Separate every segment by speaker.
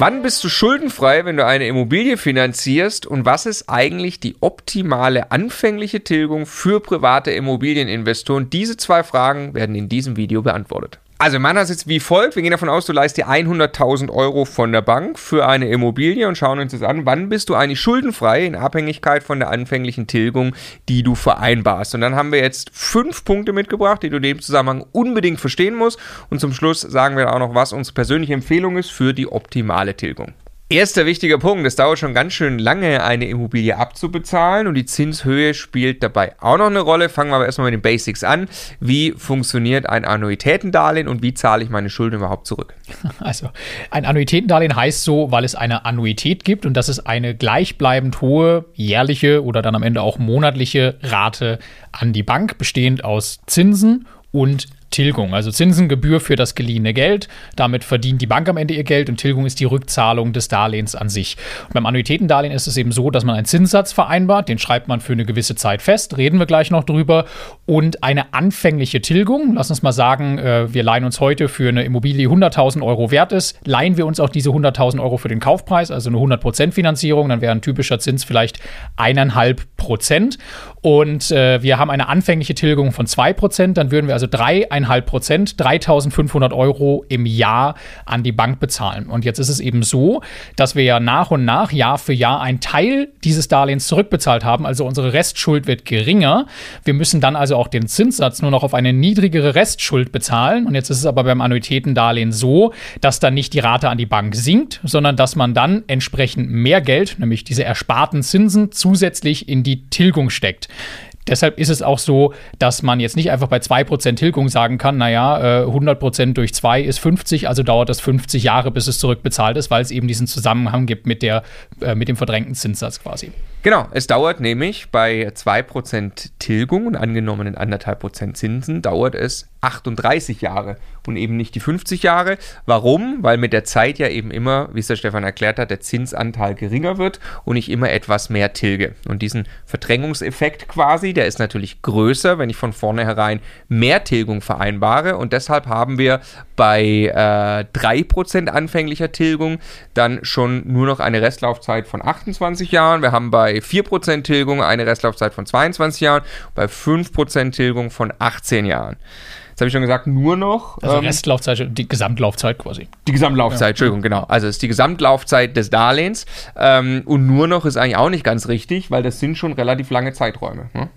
Speaker 1: Wann bist du schuldenfrei, wenn du eine Immobilie finanzierst und was ist eigentlich die optimale anfängliche Tilgung für private Immobilieninvestoren? Diese zwei Fragen werden in diesem Video beantwortet. Also meiner Sicht wie folgt. Wir gehen davon aus, du leist dir 100.000 Euro von der Bank für eine Immobilie und schauen uns jetzt an, wann bist du eigentlich schuldenfrei in Abhängigkeit von der anfänglichen Tilgung, die du vereinbarst. Und dann haben wir jetzt fünf Punkte mitgebracht, die du in dem Zusammenhang unbedingt verstehen musst. Und zum Schluss sagen wir auch noch, was unsere persönliche Empfehlung ist für die optimale Tilgung. Erster wichtiger Punkt, es dauert schon ganz schön lange, eine Immobilie abzubezahlen und die Zinshöhe spielt dabei auch noch eine Rolle. Fangen wir aber erstmal mit den Basics an. Wie funktioniert ein Annuitätendarlehen und wie zahle ich meine Schulden überhaupt zurück?
Speaker 2: Also, ein Annuitätendarlehen heißt so, weil es eine Annuität gibt und das ist eine gleichbleibend hohe jährliche oder dann am Ende auch monatliche Rate an die Bank, bestehend aus Zinsen und Tilgung, also Zinsengebühr für das geliehene Geld. Damit verdient die Bank am Ende ihr Geld und Tilgung ist die Rückzahlung des Darlehens an sich. Und beim Annuitätendarlehen ist es eben so, dass man einen Zinssatz vereinbart, den schreibt man für eine gewisse Zeit fest, reden wir gleich noch drüber, und eine anfängliche Tilgung. Lass uns mal sagen, äh, wir leihen uns heute für eine Immobilie 100.000 Euro wert ist, leihen wir uns auch diese 100.000 Euro für den Kaufpreis, also eine 100% Finanzierung, dann wäre ein typischer Zins vielleicht eineinhalb Prozent. Und äh, wir haben eine anfängliche Tilgung von 2%, dann würden wir also dreieinhalb Prozent, 3.500 Euro im Jahr an die Bank bezahlen. Und jetzt ist es eben so, dass wir ja nach und nach, Jahr für Jahr, einen Teil dieses Darlehens zurückbezahlt haben. Also unsere Restschuld wird geringer. Wir müssen dann also auch den Zinssatz nur noch auf eine niedrigere Restschuld bezahlen. Und jetzt ist es aber beim Annuitätendarlehen so, dass dann nicht die Rate an die Bank sinkt, sondern dass man dann entsprechend mehr Geld, nämlich diese ersparten Zinsen, zusätzlich in die Tilgung steckt. Deshalb ist es auch so, dass man jetzt nicht einfach bei 2% Tilgung sagen kann, naja, 100% durch 2 ist 50, also dauert das 50 Jahre, bis es zurückbezahlt ist, weil es eben diesen Zusammenhang gibt mit, der, äh, mit dem verdrängten Zinssatz quasi.
Speaker 1: Genau, es dauert nämlich bei 2% Tilgung und angenommenen 1,5% Zinsen, dauert es 38 Jahre und eben nicht die 50 Jahre. Warum? Weil mit der Zeit ja eben immer, wie es der Stefan erklärt hat, der Zinsanteil geringer wird und ich immer etwas mehr tilge. Und diesen Verdrängungseffekt quasi, der ist natürlich größer, wenn ich von vornherein mehr Tilgung vereinbare. Und deshalb haben wir bei äh, 3% anfänglicher Tilgung dann schon nur noch eine Restlaufzeit von 28 Jahren. Wir haben bei 4% Tilgung eine Restlaufzeit von 22 Jahren, bei 5% Tilgung von 18 Jahren. Jetzt habe ich schon gesagt, nur noch.
Speaker 2: Also ähm, Restlaufzeit, die Gesamtlaufzeit quasi.
Speaker 1: Die Gesamtlaufzeit, ja. Entschuldigung, genau. Also es ist die Gesamtlaufzeit des Darlehens. Ähm, und nur noch ist eigentlich auch nicht ganz richtig, weil das sind schon relativ lange Zeiträume. Ne?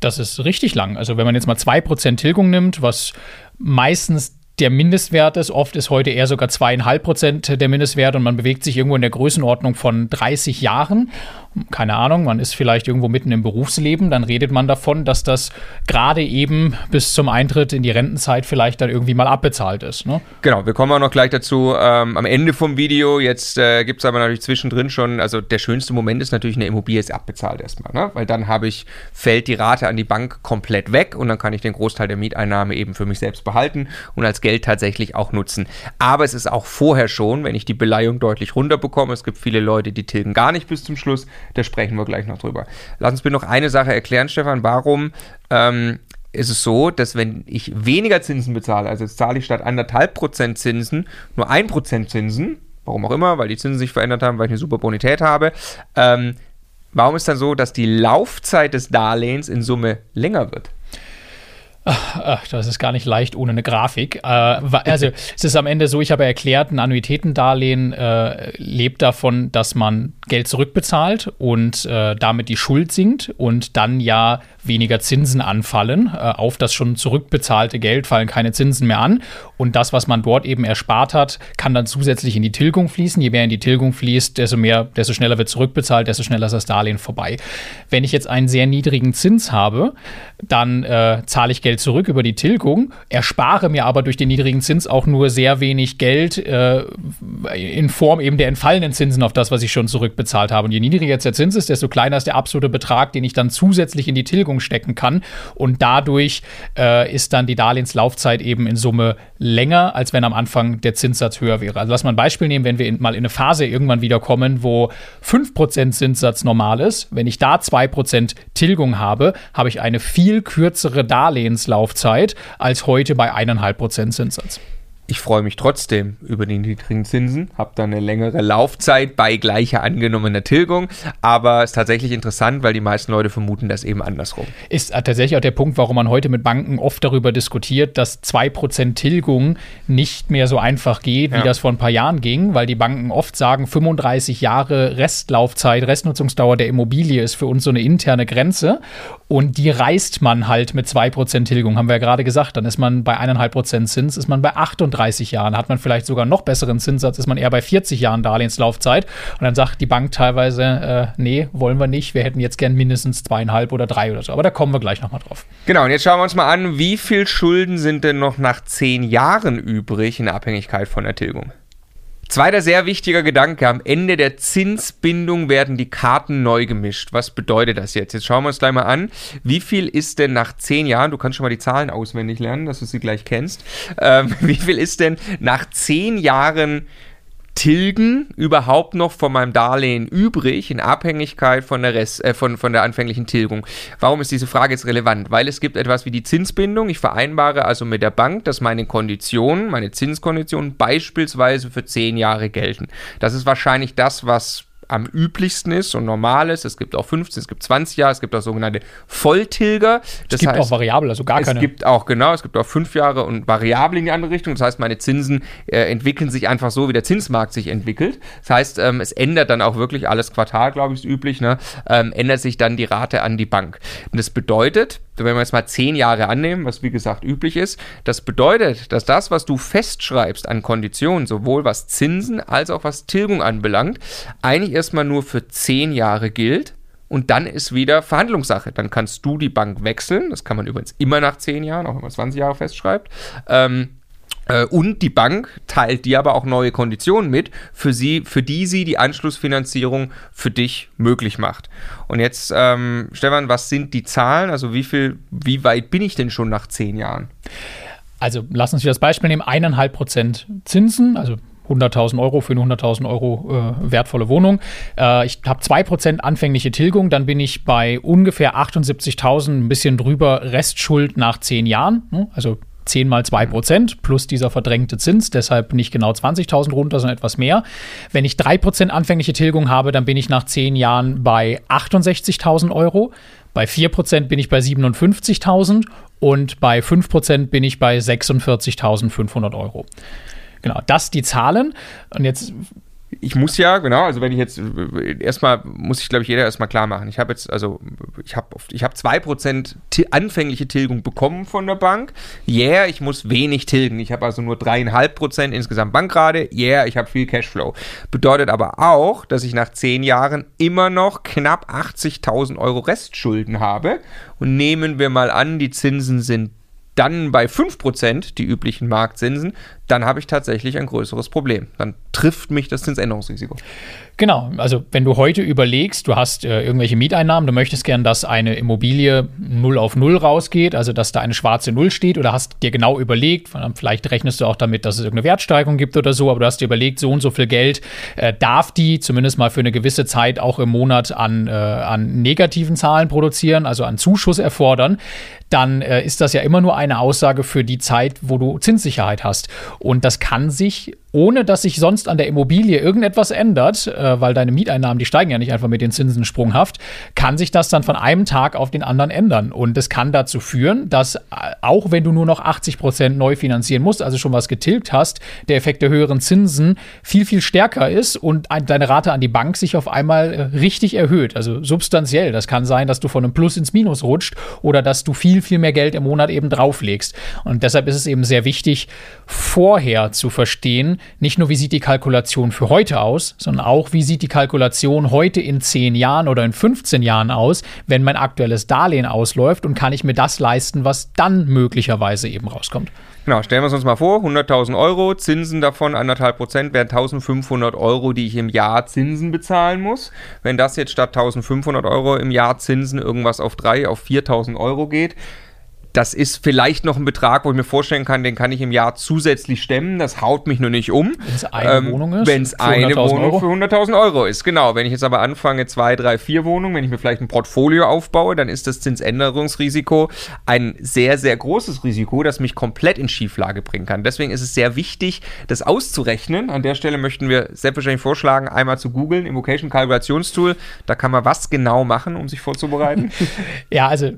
Speaker 2: Das ist richtig lang. Also wenn man jetzt mal 2% Tilgung nimmt, was meistens der Mindestwert ist. Oft ist heute eher sogar zweieinhalb Prozent der Mindestwert und man bewegt sich irgendwo in der Größenordnung von 30 Jahren keine Ahnung, man ist vielleicht irgendwo mitten im Berufsleben, dann redet man davon, dass das gerade eben bis zum Eintritt in die Rentenzeit vielleicht dann irgendwie mal abbezahlt ist. Ne?
Speaker 1: Genau, wir kommen auch noch gleich dazu ähm, am Ende vom Video. Jetzt äh, gibt es aber natürlich zwischendrin schon, also der schönste Moment ist natürlich, eine Immobilie ist abbezahlt erstmal, ne? weil dann habe ich, fällt die Rate an die Bank komplett weg und dann kann ich den Großteil der Mieteinnahme eben für mich selbst behalten und als Geld tatsächlich auch nutzen. Aber es ist auch vorher schon, wenn ich die Beleihung deutlich runterbekomme, es gibt viele Leute, die tilgen gar nicht bis zum Schluss, da sprechen wir gleich noch drüber. Lass uns bitte noch eine Sache erklären, Stefan. Warum ähm, ist es so, dass wenn ich weniger Zinsen bezahle, also jetzt zahle ich statt anderthalb Prozent Zinsen nur ein Prozent Zinsen, warum auch immer, weil die Zinsen sich verändert haben, weil ich eine super Bonität habe, ähm, warum ist dann so, dass die Laufzeit des Darlehens in Summe länger wird?
Speaker 2: Ach, das ist gar nicht leicht ohne eine Grafik. Äh, also es ist am Ende so, ich habe erklärt, ein Annuitätendarlehen äh, lebt davon, dass man Geld zurückbezahlt und äh, damit die Schuld sinkt und dann ja weniger Zinsen anfallen. Äh, auf das schon zurückbezahlte Geld fallen keine Zinsen mehr an. Und das, was man dort eben erspart hat, kann dann zusätzlich in die Tilgung fließen. Je mehr in die Tilgung fließt, desto mehr, desto schneller wird zurückbezahlt, desto schneller ist das Darlehen vorbei. Wenn ich jetzt einen sehr niedrigen Zins habe, dann äh, zahle ich Geld zurück über die Tilgung, erspare mir aber durch den niedrigen Zins auch nur sehr wenig Geld äh, in Form eben der entfallenen Zinsen auf das, was ich schon zurückbezahlt habe. Und je niedriger jetzt der Zins ist, desto kleiner ist der absolute Betrag, den ich dann zusätzlich in die Tilgung Währung stecken kann. Und dadurch äh, ist dann die Darlehenslaufzeit eben in Summe länger, als wenn am Anfang der Zinssatz höher wäre. Also lass mal ein Beispiel nehmen, wenn wir in, mal in eine Phase irgendwann wieder kommen, wo 5% Zinssatz normal ist. Wenn ich da 2% Tilgung habe, habe ich eine viel kürzere Darlehenslaufzeit als heute bei 1,5% Zinssatz.
Speaker 1: Ich freue mich trotzdem über die niedrigen Zinsen, habe dann eine längere Laufzeit bei gleicher angenommener Tilgung, aber es ist tatsächlich interessant, weil die meisten Leute vermuten das eben andersrum.
Speaker 2: Ist tatsächlich auch der Punkt, warum man heute mit Banken oft darüber diskutiert, dass 2% Tilgung nicht mehr so einfach geht, wie ja. das vor ein paar Jahren ging, weil die Banken oft sagen, 35 Jahre Restlaufzeit, Restnutzungsdauer der Immobilie ist für uns so eine interne Grenze und die reißt man halt mit 2% Tilgung, haben wir ja gerade gesagt, dann ist man bei 1,5% Zins, ist man bei 38 30 Jahren. Hat man vielleicht sogar noch besseren Zinssatz, ist man eher bei 40 Jahren Darlehenslaufzeit. Und dann sagt die Bank teilweise, äh, nee, wollen wir nicht, wir hätten jetzt gern mindestens zweieinhalb oder drei oder so. Aber da kommen wir gleich nochmal drauf.
Speaker 1: Genau, und jetzt schauen wir uns mal an, wie viel Schulden sind denn noch nach zehn Jahren übrig in Abhängigkeit von der Tilgung? Zweiter sehr wichtiger Gedanke, am Ende der Zinsbindung werden die Karten neu gemischt. Was bedeutet das jetzt? Jetzt schauen wir uns gleich mal an, wie viel ist denn nach zehn Jahren, du kannst schon mal die Zahlen auswendig lernen, dass du sie gleich kennst, ähm, wie viel ist denn nach zehn Jahren Tilgen überhaupt noch von meinem Darlehen übrig in Abhängigkeit von der, Rest, äh, von, von der anfänglichen Tilgung? Warum ist diese Frage jetzt relevant? Weil es gibt etwas wie die Zinsbindung. Ich vereinbare also mit der Bank, dass meine Konditionen, meine Zinskonditionen beispielsweise für zehn Jahre gelten. Das ist wahrscheinlich das, was am üblichsten ist und normal ist. Es gibt auch 15, es gibt 20 Jahre, es gibt auch sogenannte Volltilger.
Speaker 2: Das es gibt heißt, auch variabel, also gar keine.
Speaker 1: Es gibt auch, genau, es gibt auch fünf Jahre und variabel in die andere Richtung. Das heißt, meine Zinsen äh, entwickeln sich einfach so, wie der Zinsmarkt sich entwickelt. Das heißt, ähm, es ändert dann auch wirklich alles Quartal, glaube ich, ist üblich, ne? ähm, ändert sich dann die Rate an die Bank. Und das bedeutet, wenn wir jetzt mal zehn Jahre annehmen, was wie gesagt üblich ist, das bedeutet, dass das, was du festschreibst an Konditionen, sowohl was Zinsen als auch was Tilgung anbelangt, eigentlich erstmal nur für zehn Jahre gilt. Und dann ist wieder Verhandlungssache. Dann kannst du die Bank wechseln. Das kann man übrigens immer nach zehn Jahren, auch wenn man 20 Jahre festschreibt. Ähm, äh, und die Bank teilt dir aber auch neue Konditionen mit, für, sie, für die sie die Anschlussfinanzierung für dich möglich macht. Und jetzt, ähm, Stefan, was sind die Zahlen? Also wie viel, wie weit bin ich denn schon nach zehn Jahren?
Speaker 2: Also lass uns wieder das Beispiel nehmen: eineinhalb Prozent Zinsen, also 100.000 Euro für eine 100.000 Euro äh, wertvolle Wohnung. Äh, ich habe 2% anfängliche Tilgung, dann bin ich bei ungefähr 78.000, ein bisschen drüber Restschuld nach 10 Jahren. Ne? Also 10 mal 2 Prozent plus dieser verdrängte Zins, deshalb nicht genau 20.000 runter, sondern etwas mehr. Wenn ich 3 Prozent anfängliche Tilgung habe, dann bin ich nach 10 Jahren bei 68.000 Euro. Bei 4 Prozent bin ich bei 57.000 und bei 5 Prozent bin ich bei 46.500 Euro. Genau, das die Zahlen. Und jetzt
Speaker 1: ich muss ja, genau, also wenn ich jetzt, erstmal muss ich, glaube ich, jeder erstmal klar machen. Ich habe jetzt, also ich habe ich hab 2% anfängliche Tilgung bekommen von der Bank. Yeah, ich muss wenig tilgen. Ich habe also nur 3,5% insgesamt Bankrate. Yeah, ich habe viel Cashflow. Bedeutet aber auch, dass ich nach 10 Jahren immer noch knapp 80.000 Euro Restschulden habe. Und nehmen wir mal an, die Zinsen sind dann bei 5% die üblichen Marktzinsen, dann habe ich tatsächlich ein größeres Problem. Dann trifft mich das Zinsänderungsrisiko.
Speaker 2: Genau, also wenn du heute überlegst, du hast äh, irgendwelche Mieteinnahmen, du möchtest gern, dass eine Immobilie 0 auf 0 rausgeht, also dass da eine schwarze Null steht oder hast dir genau überlegt, vielleicht rechnest du auch damit, dass es irgendeine Wertsteigerung gibt oder so, aber du hast dir überlegt, so und so viel Geld äh, darf die zumindest mal für eine gewisse Zeit auch im Monat an, äh, an negativen Zahlen produzieren, also an Zuschuss erfordern, dann äh, ist das ja immer nur eine Aussage für die Zeit, wo du Zinssicherheit hast. Und das kann sich ohne dass sich sonst an der Immobilie irgendetwas ändert, äh, weil deine Mieteinnahmen, die steigen ja nicht einfach mit den Zinsen sprunghaft, kann sich das dann von einem Tag auf den anderen ändern. Und es kann dazu führen, dass äh, auch wenn du nur noch 80 Prozent neu finanzieren musst, also schon was getilgt hast, der Effekt der höheren Zinsen viel, viel stärker ist und ein, deine Rate an die Bank sich auf einmal äh, richtig erhöht, also substanziell. Das kann sein, dass du von einem Plus ins Minus rutscht oder dass du viel, viel mehr Geld im Monat eben drauflegst. Und deshalb ist es eben sehr wichtig, vorher zu verstehen, sehen, nicht nur wie sieht die Kalkulation für heute aus, sondern auch wie sieht die Kalkulation heute in 10 Jahren oder in 15 Jahren aus, wenn mein aktuelles Darlehen ausläuft und kann ich mir das leisten, was dann möglicherweise eben rauskommt.
Speaker 1: Genau, stellen wir es uns mal vor, 100.000 Euro, Zinsen davon anderthalb Prozent wären 1.500 Euro, die ich im Jahr Zinsen bezahlen muss. Wenn das jetzt statt 1.500 Euro im Jahr Zinsen irgendwas auf 3, auf 4.000 Euro geht, das ist vielleicht noch ein Betrag, wo ich mir vorstellen kann, den kann ich im Jahr zusätzlich stemmen. Das haut mich nur nicht um.
Speaker 2: Wenn es eine ähm, Wohnung ist?
Speaker 1: Wenn es eine Wohnung Euro? für 100.000 Euro ist, genau. Wenn ich jetzt aber anfange, zwei, drei, vier Wohnungen, wenn ich mir vielleicht ein Portfolio aufbaue, dann ist das Zinsänderungsrisiko ein sehr, sehr großes Risiko, das mich komplett in Schieflage bringen kann. Deswegen ist es sehr wichtig, das auszurechnen. An der Stelle möchten wir selbstverständlich vorschlagen, einmal zu googeln, Invocation Kalkulationstool. Da kann man was genau machen, um sich vorzubereiten.
Speaker 2: ja, also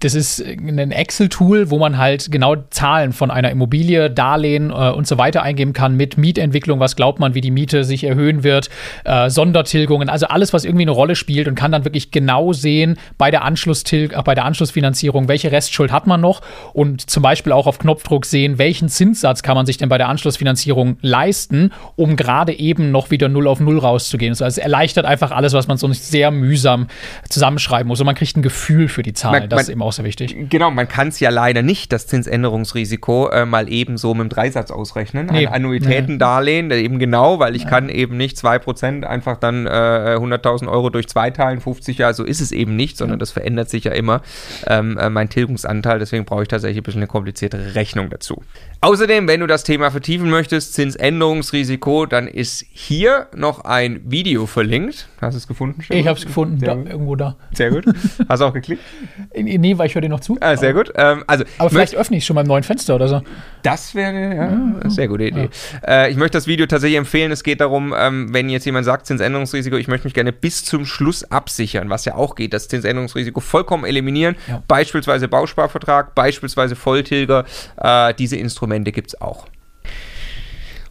Speaker 2: das ist ein Excel Excel-Tool, wo man halt genau Zahlen von einer Immobilie, Darlehen äh, und so weiter eingeben kann mit Mietentwicklung, was glaubt man, wie die Miete sich erhöhen wird, äh, Sondertilgungen, also alles, was irgendwie eine Rolle spielt und kann dann wirklich genau sehen bei der, Anschlusstil äh, bei der Anschlussfinanzierung, welche Restschuld hat man noch und zum Beispiel auch auf Knopfdruck sehen, welchen Zinssatz kann man sich denn bei der Anschlussfinanzierung leisten, um gerade eben noch wieder 0 auf 0 rauszugehen. Also es erleichtert einfach alles, was man so nicht sehr mühsam zusammenschreiben muss und man kriegt ein Gefühl für die Zahlen. Man, das ist eben auch sehr wichtig.
Speaker 1: Genau, man kann kann es ja leider nicht, das Zinsänderungsrisiko, äh, mal eben so mit dem Dreisatz ausrechnen. Nee, Ein Annuitätendarlehen, nee. eben genau, weil ich ja. kann eben nicht 2% einfach dann äh, 100.000 Euro durch zwei teilen, 50 Jahre, so ist es eben nicht, sondern das verändert sich ja immer, ähm, äh, mein Tilgungsanteil. Deswegen brauche ich tatsächlich ein bisschen eine kompliziertere Rechnung dazu. Außerdem, wenn du das Thema vertiefen möchtest, Zinsänderungsrisiko, dann ist hier noch ein Video verlinkt. Hast du es gefunden?
Speaker 2: Stefan? Ich habe es gefunden, da, irgendwo da.
Speaker 1: Sehr gut. Hast du auch geklickt?
Speaker 2: nee, weil ich höre dir noch zu.
Speaker 1: Ah, sehr gut. Ähm, also,
Speaker 2: aber vielleicht öffne ich schon beim neuen Fenster oder so.
Speaker 1: Das wäre ja, ja, eine sehr gute Idee. Ja. Äh, ich möchte das Video tatsächlich empfehlen. Es geht darum, ähm, wenn jetzt jemand sagt, Zinsänderungsrisiko, ich möchte mich gerne bis zum Schluss absichern, was ja auch geht, das Zinsänderungsrisiko vollkommen eliminieren. Ja. Beispielsweise Bausparvertrag, beispielsweise Volltilger, äh, diese Instrumente gibt es auch.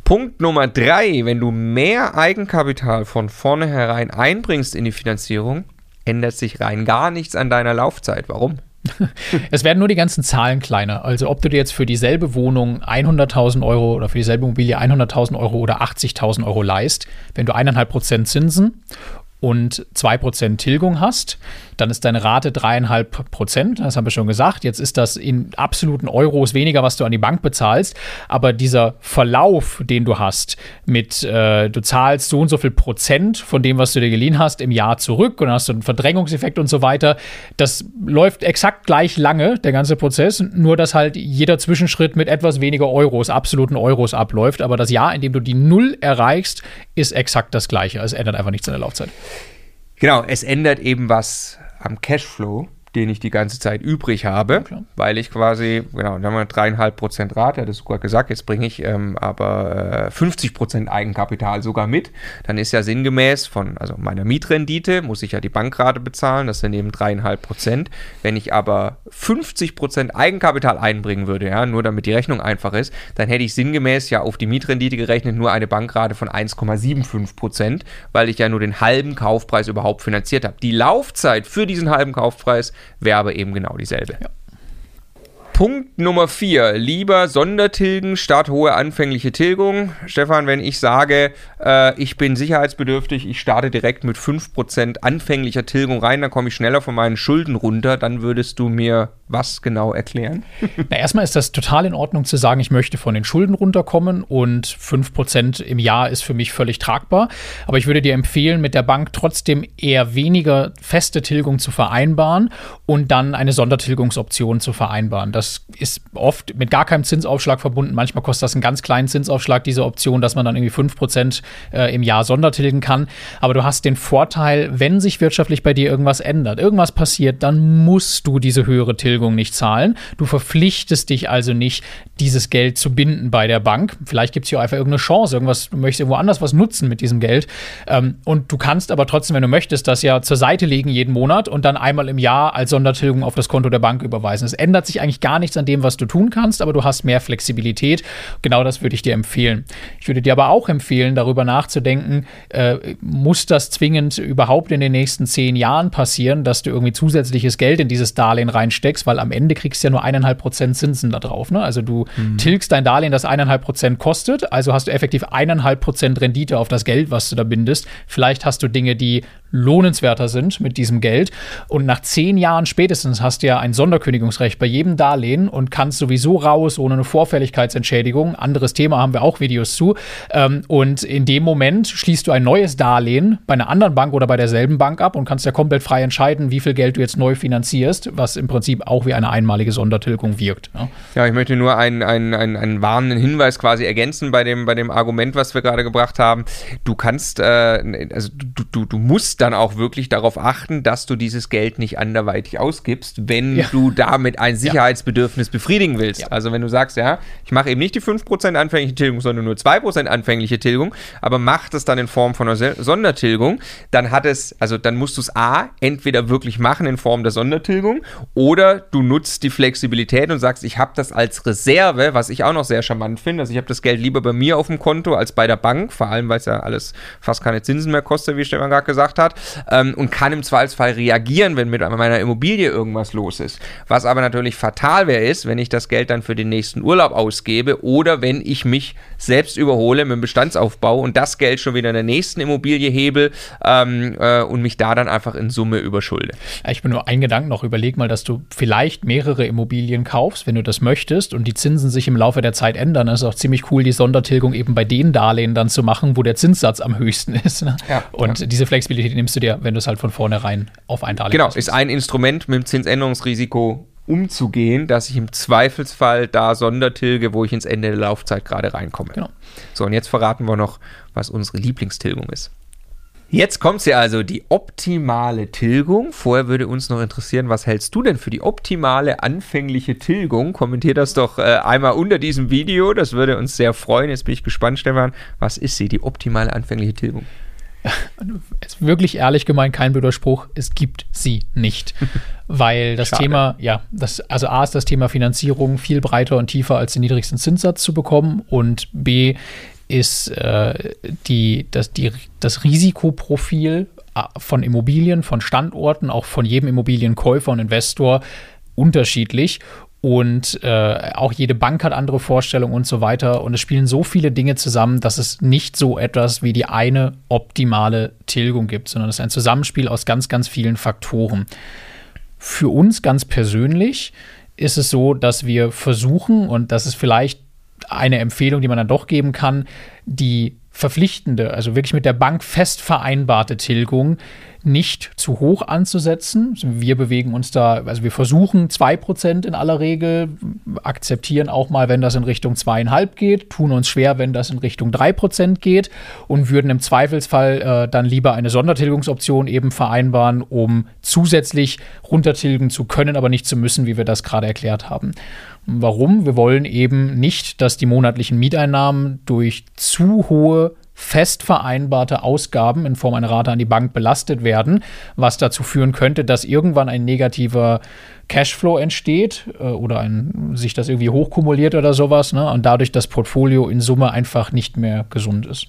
Speaker 1: Punkt Nummer drei, wenn du mehr Eigenkapital von vornherein einbringst in die Finanzierung, ändert sich rein gar nichts an deiner Laufzeit. Warum?
Speaker 2: es werden nur die ganzen Zahlen kleiner. Also ob du dir jetzt für dieselbe Wohnung 100.000 Euro oder für dieselbe Immobilie 100.000 Euro oder 80.000 Euro leist, wenn du 1,5% Zinsen und 2% Tilgung hast, dann ist deine Rate dreieinhalb Prozent. Das haben wir schon gesagt. Jetzt ist das in absoluten Euros weniger, was du an die Bank bezahlst. Aber dieser Verlauf, den du hast, mit äh, du zahlst so und so viel Prozent von dem, was du dir geliehen hast, im Jahr zurück und dann hast du einen Verdrängungseffekt und so weiter. Das läuft exakt gleich lange, der ganze Prozess. Nur, dass halt jeder Zwischenschritt mit etwas weniger Euros, absoluten Euros abläuft. Aber das Jahr, in dem du die Null erreichst, ist exakt das gleiche. Es ändert einfach nichts an der Laufzeit.
Speaker 1: Genau, es ändert eben was am Cashflow den ich die ganze Zeit übrig habe, okay. weil ich quasi, genau, dann haben wir dreieinhalb Prozent Rate, hat es sogar gesagt, jetzt bringe ich ähm, aber äh, 50 Prozent Eigenkapital sogar mit. Dann ist ja sinngemäß von, also meiner Mietrendite muss ich ja die Bankrate bezahlen, das sind eben dreieinhalb Prozent. Wenn ich aber 50 Prozent Eigenkapital einbringen würde, ja, nur damit die Rechnung einfach ist, dann hätte ich sinngemäß ja auf die Mietrendite gerechnet nur eine Bankrate von 1,75 Prozent, weil ich ja nur den halben Kaufpreis überhaupt finanziert habe. Die Laufzeit für diesen halben Kaufpreis wäre aber eben genau dieselbe. Ja. Punkt Nummer 4. Lieber Sondertilgen statt hohe anfängliche Tilgung. Stefan, wenn ich sage, äh, ich bin sicherheitsbedürftig, ich starte direkt mit 5% anfänglicher Tilgung rein, dann komme ich schneller von meinen Schulden runter, dann würdest du mir was genau erklären?
Speaker 2: Na, erstmal ist das total in Ordnung zu sagen, ich möchte von den Schulden runterkommen und 5% im Jahr ist für mich völlig tragbar. Aber ich würde dir empfehlen, mit der Bank trotzdem eher weniger feste Tilgung zu vereinbaren und dann eine Sondertilgungsoption zu vereinbaren. Das ist oft mit gar keinem Zinsaufschlag verbunden. Manchmal kostet das einen ganz kleinen Zinsaufschlag, diese Option, dass man dann irgendwie 5% äh, im Jahr Sondertilgen kann. Aber du hast den Vorteil, wenn sich wirtschaftlich bei dir irgendwas ändert, irgendwas passiert, dann musst du diese höhere Tilgung Tilgung nicht zahlen. Du verpflichtest dich also nicht, dieses Geld zu binden bei der Bank. Vielleicht gibt es hier einfach irgendeine Chance, irgendwas, du möchtest irgendwo anders was nutzen mit diesem Geld. Ähm, und du kannst aber trotzdem, wenn du möchtest, das ja zur Seite legen jeden Monat und dann einmal im Jahr als Sondertilgung auf das Konto der Bank überweisen. Es ändert sich eigentlich gar gar nichts an dem, was du tun kannst, aber du hast mehr Flexibilität. Genau das würde ich dir empfehlen. Ich würde dir aber auch empfehlen, darüber nachzudenken, äh, muss das zwingend überhaupt in den nächsten zehn Jahren passieren, dass du irgendwie zusätzliches Geld in dieses Darlehen reinsteckst, weil am Ende kriegst du ja nur eineinhalb Prozent Zinsen da drauf. Ne? Also du mhm. tilgst dein Darlehen, das eineinhalb Prozent kostet, also hast du effektiv eineinhalb Prozent Rendite auf das Geld, was du da bindest. Vielleicht hast du Dinge, die lohnenswerter sind mit diesem Geld. Und nach zehn Jahren spätestens hast du ja ein Sonderkündigungsrecht bei jedem Darlehen und kannst sowieso raus ohne eine Vorfälligkeitsentschädigung. Anderes Thema haben wir auch Videos zu. Ähm, und in dem Moment schließt du ein neues Darlehen bei einer anderen Bank oder bei derselben Bank ab und kannst ja komplett frei entscheiden, wie viel Geld du jetzt neu finanzierst, was im Prinzip auch wie eine einmalige Sondertilgung wirkt.
Speaker 1: Ja, ja ich möchte nur einen, einen, einen, einen warnenden Hinweis quasi ergänzen bei dem, bei dem Argument, was wir gerade gebracht haben. Du kannst, äh, also du, du, du musst dann auch wirklich darauf achten, dass du dieses Geld nicht anderweitig ausgibst, wenn ja. du damit ein Sicherheitsbedürfnis ja. befriedigen willst. Ja. Also wenn du sagst, ja, ich mache eben nicht die 5% anfängliche Tilgung, sondern nur 2% anfängliche Tilgung, aber mach das dann in Form von einer Sondertilgung, dann hat es, also dann musst du es A, entweder wirklich machen in Form der Sondertilgung oder du nutzt die Flexibilität und sagst, ich habe das als Reserve, was ich auch noch sehr charmant finde. Also ich habe das Geld lieber bei mir auf dem Konto als bei der Bank, vor allem weil es ja alles fast keine Zinsen mehr kostet, wie Stefan gerade gesagt hat ähm, und kann im Zweifelsfall reagieren, wenn mit meiner Immobilie irgendwas los ist. Was aber natürlich fatal wäre, ist, wenn ich das Geld dann für den nächsten Urlaub ausgebe oder wenn ich mich selbst überhole mit dem Bestandsaufbau und das Geld schon wieder in der nächsten Immobilie hebel ähm, äh, und mich da dann einfach in Summe überschulde.
Speaker 2: ich bin nur ein Gedanke noch, überleg mal, dass du vielleicht mehrere Immobilien kaufst, wenn du das möchtest und die Zinsen sich im Laufe der Zeit ändern. Das ist auch ziemlich cool, die Sondertilgung eben bei den Darlehen dann zu machen, wo der Zinssatz am höchsten ist. Ne? Ja, und ja. diese Flexibilität nimmst du dir, wenn du es halt von vornherein auf ein Darlehen
Speaker 1: Genau, ist ein Instrument mit dem Zinsänderungsrisiko umzugehen, dass ich im Zweifelsfall da Sondertilge, wo ich ins Ende der Laufzeit gerade reinkomme. Genau. So, und jetzt verraten wir noch, was unsere Lieblingstilgung ist. Jetzt kommt sie also, die optimale Tilgung. Vorher würde uns noch interessieren, was hältst du denn für die optimale anfängliche Tilgung? Kommentier das doch äh, einmal unter diesem Video, das würde uns sehr freuen. Jetzt bin ich gespannt, Stefan. Was ist sie, die optimale anfängliche Tilgung?
Speaker 2: Ist wirklich ehrlich gemeint kein blöder Spruch, es gibt sie nicht. Weil das Schade. Thema, ja, das, also A ist das Thema Finanzierung viel breiter und tiefer als den niedrigsten Zinssatz zu bekommen und B ist äh, die, das, die, das Risikoprofil äh, von Immobilien, von Standorten, auch von jedem Immobilienkäufer und Investor unterschiedlich und äh, auch jede Bank hat andere Vorstellungen und so weiter. Und es spielen so viele Dinge zusammen, dass es nicht so etwas wie die eine optimale Tilgung gibt, sondern es ist ein Zusammenspiel aus ganz, ganz vielen Faktoren. Für uns ganz persönlich ist es so, dass wir versuchen, und das ist vielleicht eine Empfehlung, die man dann doch geben kann, die verpflichtende, also wirklich mit der Bank fest vereinbarte Tilgung nicht zu hoch anzusetzen. Wir bewegen uns da, also wir versuchen 2% in aller Regel, akzeptieren auch mal, wenn das in Richtung 2,5 geht, tun uns schwer, wenn das in Richtung 3% geht und würden im Zweifelsfall äh, dann lieber eine Sondertilgungsoption eben vereinbaren, um zusätzlich runtertilgen zu können, aber nicht zu müssen, wie wir das gerade erklärt haben. Warum? Wir wollen eben nicht, dass die monatlichen Mieteinnahmen durch zu hohe fest vereinbarte Ausgaben in Form einer Rate an die Bank belastet werden, was dazu führen könnte, dass irgendwann ein negativer Cashflow entsteht äh, oder ein, sich das irgendwie hochkumuliert oder sowas ne, und dadurch das Portfolio in Summe einfach nicht mehr gesund ist.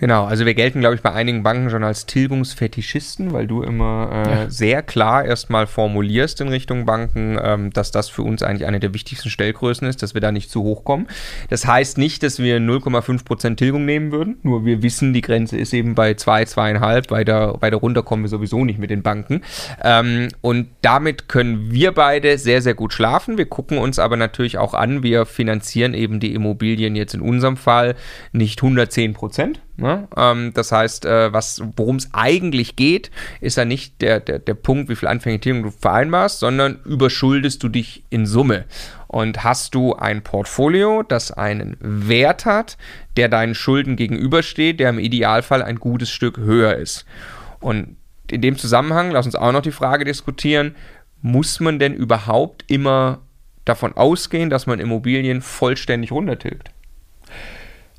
Speaker 1: Genau, also wir gelten, glaube ich, bei einigen Banken schon als Tilgungsfetischisten, weil du immer äh, ja. sehr klar erstmal formulierst in Richtung Banken, ähm, dass das für uns eigentlich eine der wichtigsten Stellgrößen ist, dass wir da nicht zu hoch kommen. Das heißt nicht, dass wir 0,5% Tilgung nehmen würden, nur wir wissen, die Grenze ist eben bei 2, 2,5, weiter, weiter runter kommen wir sowieso nicht mit den Banken. Ähm, und damit können wir beide sehr, sehr gut schlafen. Wir gucken uns aber natürlich auch an, wir finanzieren eben die Immobilien jetzt in unserem Fall nicht 110 Prozent Ne? Ähm, das heißt, äh, worum es eigentlich geht, ist ja nicht der, der, der Punkt, wie viel Anfängertilgung du vereinbarst, sondern überschuldest du dich in Summe. Und hast du ein Portfolio, das einen Wert hat, der deinen Schulden gegenübersteht, der im Idealfall ein gutes Stück höher ist. Und in dem Zusammenhang, lass uns auch noch die Frage diskutieren, muss man denn überhaupt immer davon ausgehen, dass man Immobilien vollständig runtertilgt?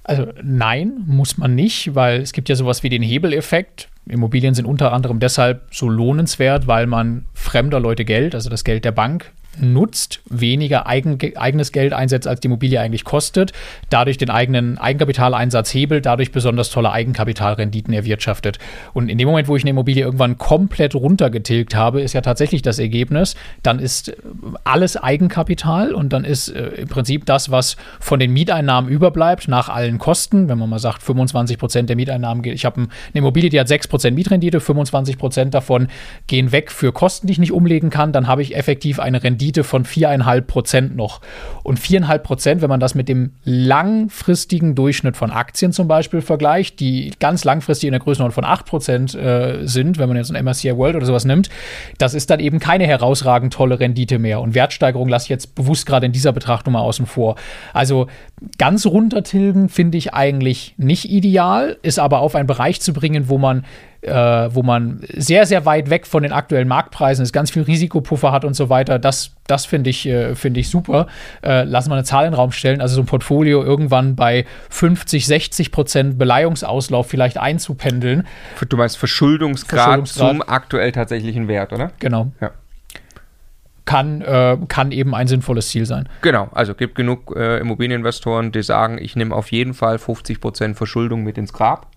Speaker 2: Also nein, muss man nicht, weil es gibt ja sowas wie den Hebeleffekt. Immobilien sind unter anderem deshalb so lohnenswert, weil man fremder Leute Geld, also das Geld der Bank, nutzt, weniger eigen, eigenes Geld einsetzt, als die Immobilie eigentlich kostet, dadurch den eigenen Eigenkapitaleinsatz hebelt, dadurch besonders tolle Eigenkapitalrenditen erwirtschaftet. Und in dem Moment, wo ich eine Immobilie irgendwann komplett runtergetilgt habe, ist ja tatsächlich das Ergebnis, dann ist äh, alles Eigenkapital und dann ist äh, im Prinzip das, was von den Mieteinnahmen überbleibt, nach allen Kosten, wenn man mal sagt, 25 Prozent der Mieteinnahmen, ich habe eine Immobilie, die hat 6 Prozent Mietrendite, 25 Prozent davon gehen weg für Kosten, die ich nicht umlegen kann, dann habe ich effektiv eine Rendite Rendite von 4,5 Prozent noch. Und 4,5 Prozent, wenn man das mit dem langfristigen Durchschnitt von Aktien zum Beispiel vergleicht, die ganz langfristig in der Größenordnung von 8 Prozent äh, sind, wenn man jetzt ein MSCI World oder sowas nimmt, das ist dann eben keine herausragend tolle Rendite mehr. Und Wertsteigerung lasse ich jetzt bewusst gerade in dieser Betrachtung mal außen vor. Also ganz runtertilgen finde ich eigentlich nicht ideal, ist aber auf einen Bereich zu bringen, wo man äh, wo man sehr, sehr weit weg von den aktuellen Marktpreisen ist, ganz viel Risikopuffer hat und so weiter. Das, das finde ich, äh, find ich super. Äh, lassen wir eine Zahl in den Raum stellen. Also so ein Portfolio irgendwann bei 50, 60 Prozent Beleihungsauslauf vielleicht einzupendeln.
Speaker 1: Du meinst Verschuldungsgrad, Verschuldungsgrad. zum aktuell tatsächlichen Wert, oder?
Speaker 2: Genau. Ja kann, äh, kann eben ein sinnvolles Ziel sein.
Speaker 1: Genau, also gibt genug äh, Immobilieninvestoren, die sagen, ich nehme auf jeden Fall 50% Verschuldung mit ins Grab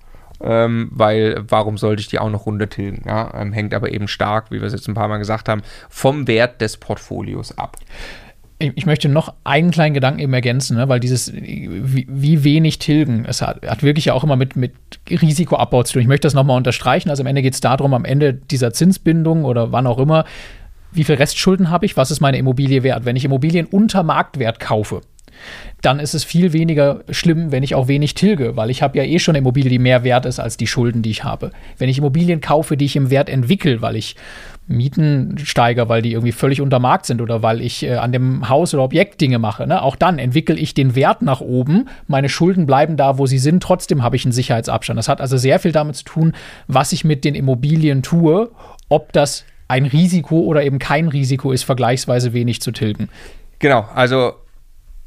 Speaker 1: ähm, weil warum sollte ich die auch noch runtertilgen? Ja? Ähm, hängt aber eben stark, wie wir es jetzt ein paar Mal gesagt haben, vom Wert des Portfolios ab.
Speaker 2: Ich möchte noch einen kleinen Gedanken eben ergänzen, ne? weil dieses, wie, wie, wenig tilgen, es hat, hat, wirklich ja auch immer mit, mit Risikoabbau zu tun. Ich möchte das nochmal unterstreichen. Also am Ende geht es darum, am Ende dieser Zinsbindung oder wann auch immer, wie viel Restschulden habe ich, was ist meine Immobilie wert? Wenn ich Immobilien unter Marktwert kaufe, dann ist es viel weniger schlimm, wenn ich auch wenig tilge, weil ich habe ja eh schon eine Immobilie, die mehr wert ist als die Schulden, die ich habe. Wenn ich Immobilien kaufe, die ich im Wert entwickle, weil ich Mieten steigere, weil die irgendwie völlig unter Markt sind oder weil ich äh, an dem Haus oder Objekt Dinge mache, ne? auch dann entwickle ich den Wert nach oben. Meine Schulden bleiben da, wo sie sind. Trotzdem habe ich einen Sicherheitsabstand. Das hat also sehr viel damit zu tun, was ich mit den Immobilien tue, ob das ein Risiko oder eben kein Risiko ist, vergleichsweise wenig zu tilgen.
Speaker 1: Genau, also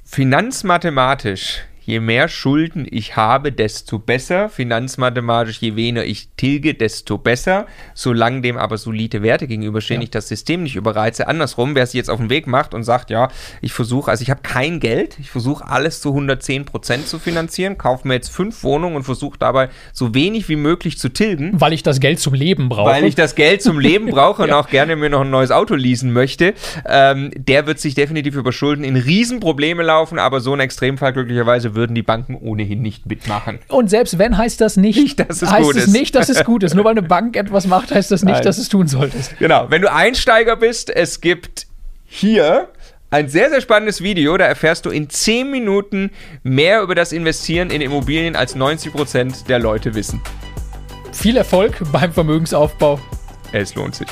Speaker 1: finanzmathematisch je mehr Schulden ich habe, desto besser. Finanzmathematisch, je weniger ich tilge, desto besser. Solange dem aber solide Werte gegenüberstehen, ja. ich das System nicht überreize. Andersrum, wer sich jetzt auf den Weg macht und sagt, ja, ich versuche, also ich habe kein Geld, ich versuche alles zu 110 Prozent zu finanzieren, kaufe mir jetzt fünf Wohnungen und versuche dabei so wenig wie möglich zu tilgen.
Speaker 2: Weil ich das Geld zum Leben brauche.
Speaker 1: Weil ich das Geld zum Leben brauche und ja. auch gerne mir noch ein neues Auto leasen möchte. Ähm, der wird sich definitiv überschulden, in Riesenprobleme laufen, aber so ein Extremfall glücklicherweise würden die Banken ohnehin nicht mitmachen.
Speaker 2: Und selbst wenn, heißt das nicht, nicht dass es heißt gut es ist. nicht, dass es gut ist. Nur weil eine Bank etwas macht, heißt das nicht, Nein. dass es tun solltest.
Speaker 1: Genau. Wenn du Einsteiger bist, es gibt hier ein sehr, sehr spannendes Video. Da erfährst du in 10 Minuten mehr über das Investieren in Immobilien, als 90 Prozent der Leute wissen.
Speaker 2: Viel Erfolg beim Vermögensaufbau.
Speaker 1: Es lohnt sich.